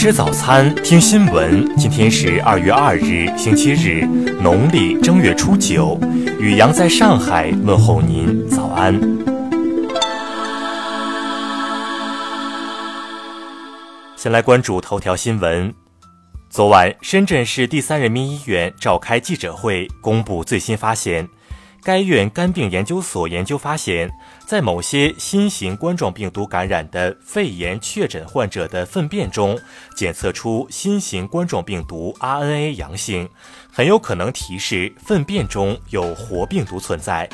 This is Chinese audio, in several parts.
吃早餐，听新闻。今天是二月二日，星期日，农历正月初九。雨阳在上海问候您，早安。先来关注头条新闻。昨晚，深圳市第三人民医院召开记者会，公布最新发现。该院肝病研究所研究发现，在某些新型冠状病毒感染的肺炎确诊患者的粪便中，检测出新型冠状病毒 RNA 阳性，很有可能提示粪便中有活病毒存在。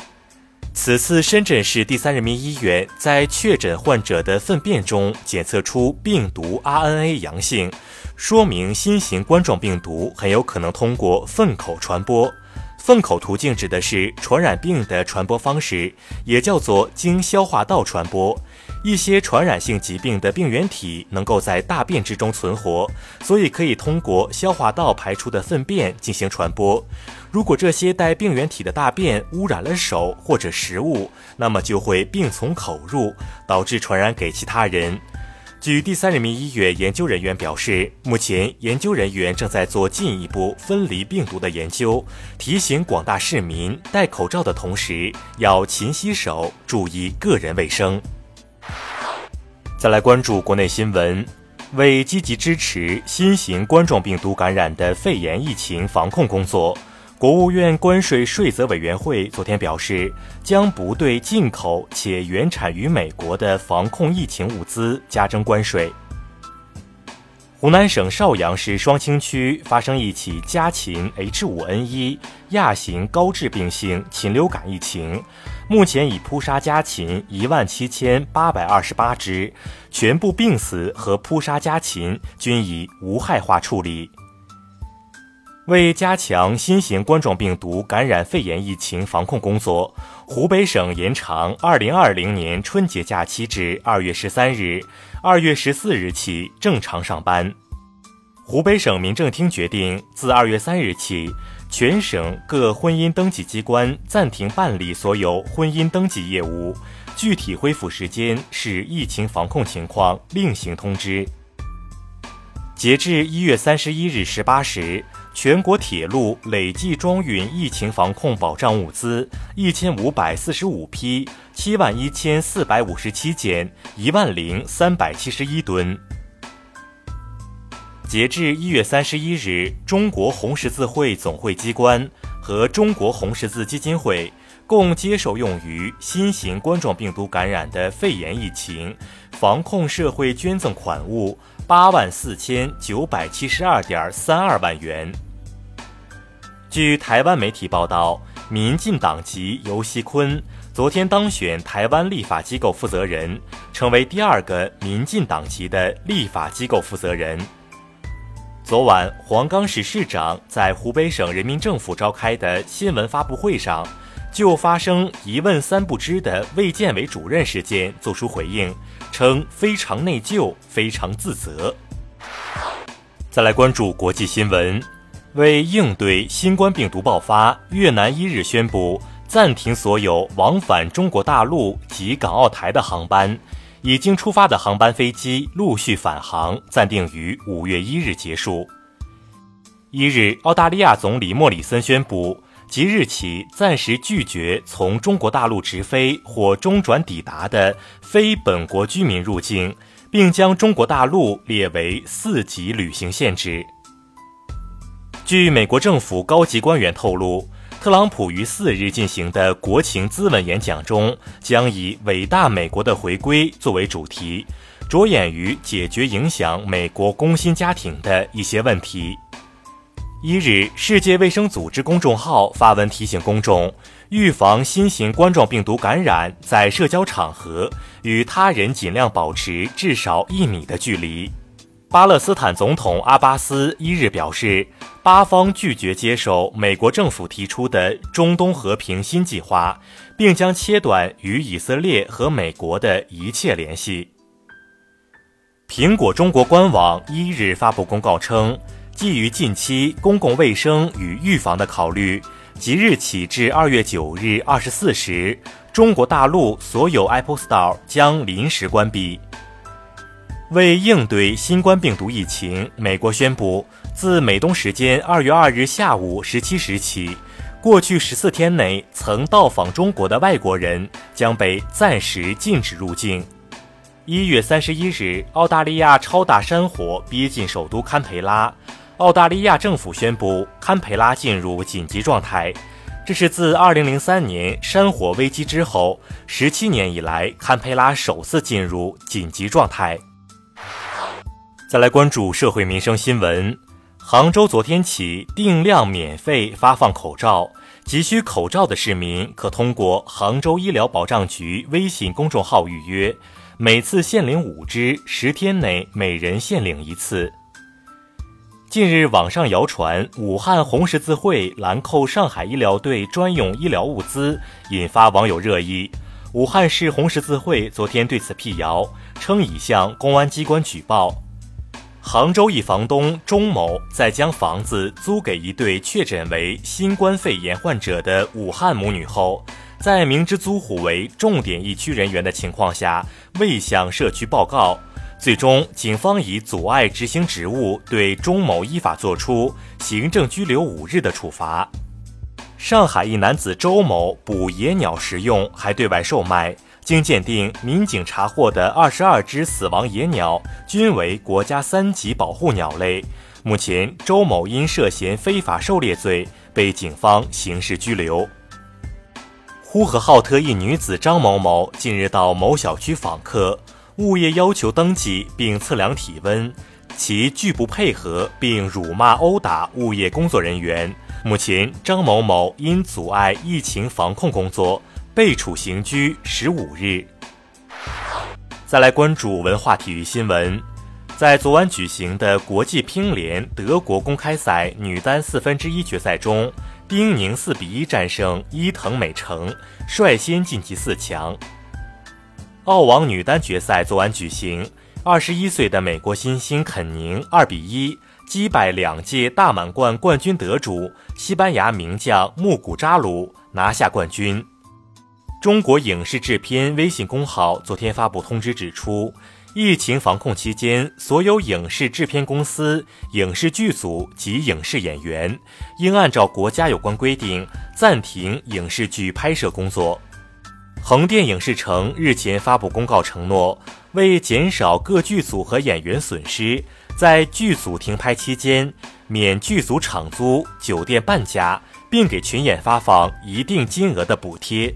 此次深圳市第三人民医院在确诊患者的粪便中检测出病毒 RNA 阳性，说明新型冠状病毒很有可能通过粪口传播。粪口途径指的是传染病的传播方式，也叫做经消化道传播。一些传染性疾病的病原体能够在大便之中存活，所以可以通过消化道排出的粪便进行传播。如果这些带病原体的大便污染了手或者食物，那么就会病从口入，导致传染给其他人。据第三人民医院研究人员表示，目前研究人员正在做进一步分离病毒的研究，提醒广大市民戴口罩的同时要勤洗手，注意个人卫生。再来关注国内新闻，为积极支持新型冠状病毒感染的肺炎疫情防控工作。国务院关税税则委员会昨天表示，将不对进口且原产于美国的防控疫情物资加征关税。湖南省邵阳市双清区发生一起家禽 H5N1 亚型高致病性禽流感疫情，目前已扑杀家禽一万七千八百二十八只，全部病死和扑杀家禽均已无害化处理。为加强新型冠状病毒感染肺炎疫情防控工作，湖北省延长2020年春节假期至2月13日，2月14日起正常上班。湖北省民政厅决定，自2月3日起，全省各婚姻登记机关暂停办理所有婚姻登记业务，具体恢复时间视疫情防控情况另行通知。截至1月31日18时。全国铁路累计装运疫情防控保障物资一千五百四十五批，七万一千四百五十七件，一万零三百七十一吨。截至一月三十一日，中国红十字会总会机关和中国红十字基金会共接受用于新型冠状病毒感染的肺炎疫情防控社会捐赠款物八万四千九百七十二点三二万元。据台湾媒体报道，民进党籍游锡坤昨天当选台湾立法机构负责人，成为第二个民进党籍的立法机构负责人。昨晚，黄冈市市长在湖北省人民政府召开的新闻发布会上，就发生一问三不知的卫健委主任事件作出回应，称非常内疚，非常自责。再来关注国际新闻。为应对新冠病毒爆发，越南一日宣布暂停所有往返中国大陆及港澳台的航班，已经出发的航班飞机陆续返航，暂定于五月一日结束。一日，澳大利亚总理莫里森宣布，即日起暂时拒绝从中国大陆直飞或中转抵达的非本国居民入境，并将中国大陆列为四级旅行限制。据美国政府高级官员透露，特朗普于四日进行的国情咨文演讲中，将以“伟大美国的回归”作为主题，着眼于解决影响美国工薪家庭的一些问题。一日，世界卫生组织公众号发文提醒公众，预防新型冠状病毒感染，在社交场合与他人尽量保持至少一米的距离。巴勒斯坦总统阿巴斯一日表示，巴方拒绝接受美国政府提出的中东和平新计划，并将切断与以色列和美国的一切联系。苹果中国官网一日发布公告称，基于近期公共卫生与预防的考虑，即日起至二月九日二十四时，中国大陆所有 Apple Store 将临时关闭。为应对新冠病毒疫情，美国宣布，自美东时间二月二日下午十七时起，过去十四天内曾到访中国的外国人将被暂时禁止入境。一月三十一日，澳大利亚超大山火逼近首都堪培拉，澳大利亚政府宣布堪培拉进入紧急状态。这是自二零零三年山火危机之后十七年以来，堪培拉首次进入紧急状态。再来关注社会民生新闻。杭州昨天起定量免费发放口罩，急需口罩的市民可通过杭州医疗保障局微信公众号预约，每次限领五支，十天内每人限领一次。近日，网上谣传武汉红十字会拦扣上海医疗队专用医疗物资，引发网友热议。武汉市红十字会昨天对此辟谣，称已向公安机关举报。杭州一房东钟某在将房子租给一对确诊为新冠肺炎患者的武汉母女后，在明知租户为重点疫区人员的情况下，未向社区报告，最终警方以阻碍执行职务，对钟某依法作出行政拘留五日的处罚。上海一男子周某捕野鸟食用，还对外售卖。经鉴定，民警查获的二十二只死亡野鸟均为国家三级保护鸟类。目前，周某因涉嫌非法狩猎罪被警方刑事拘留。呼和浩特一女子张某某近日到某小区访客，物业要求登记并测量体温，其拒不配合并辱骂殴打物业工作人员。目前，张某某因阻碍疫情防控工作。被处刑拘十五日。再来关注文化体育新闻，在昨晚举行的国际乒联德国公开赛女单四分之一决赛中，丁宁四比一战胜伊藤美诚，率先晋级四强。澳网女单决赛昨晚举行，二十一岁的美国新星肯宁二比一击败两届大满贯冠军得主西班牙名将穆古扎鲁，拿下冠军。中国影视制片微信公号昨天发布通知，指出，疫情防控期间，所有影视制片公司、影视剧组及影视演员应按照国家有关规定暂停影视剧拍摄工作。横店影视城日前发布公告，承诺为减少各剧组和演员损失，在剧组停拍期间免剧组场租、酒店半价，并给群演发放一定金额的补贴。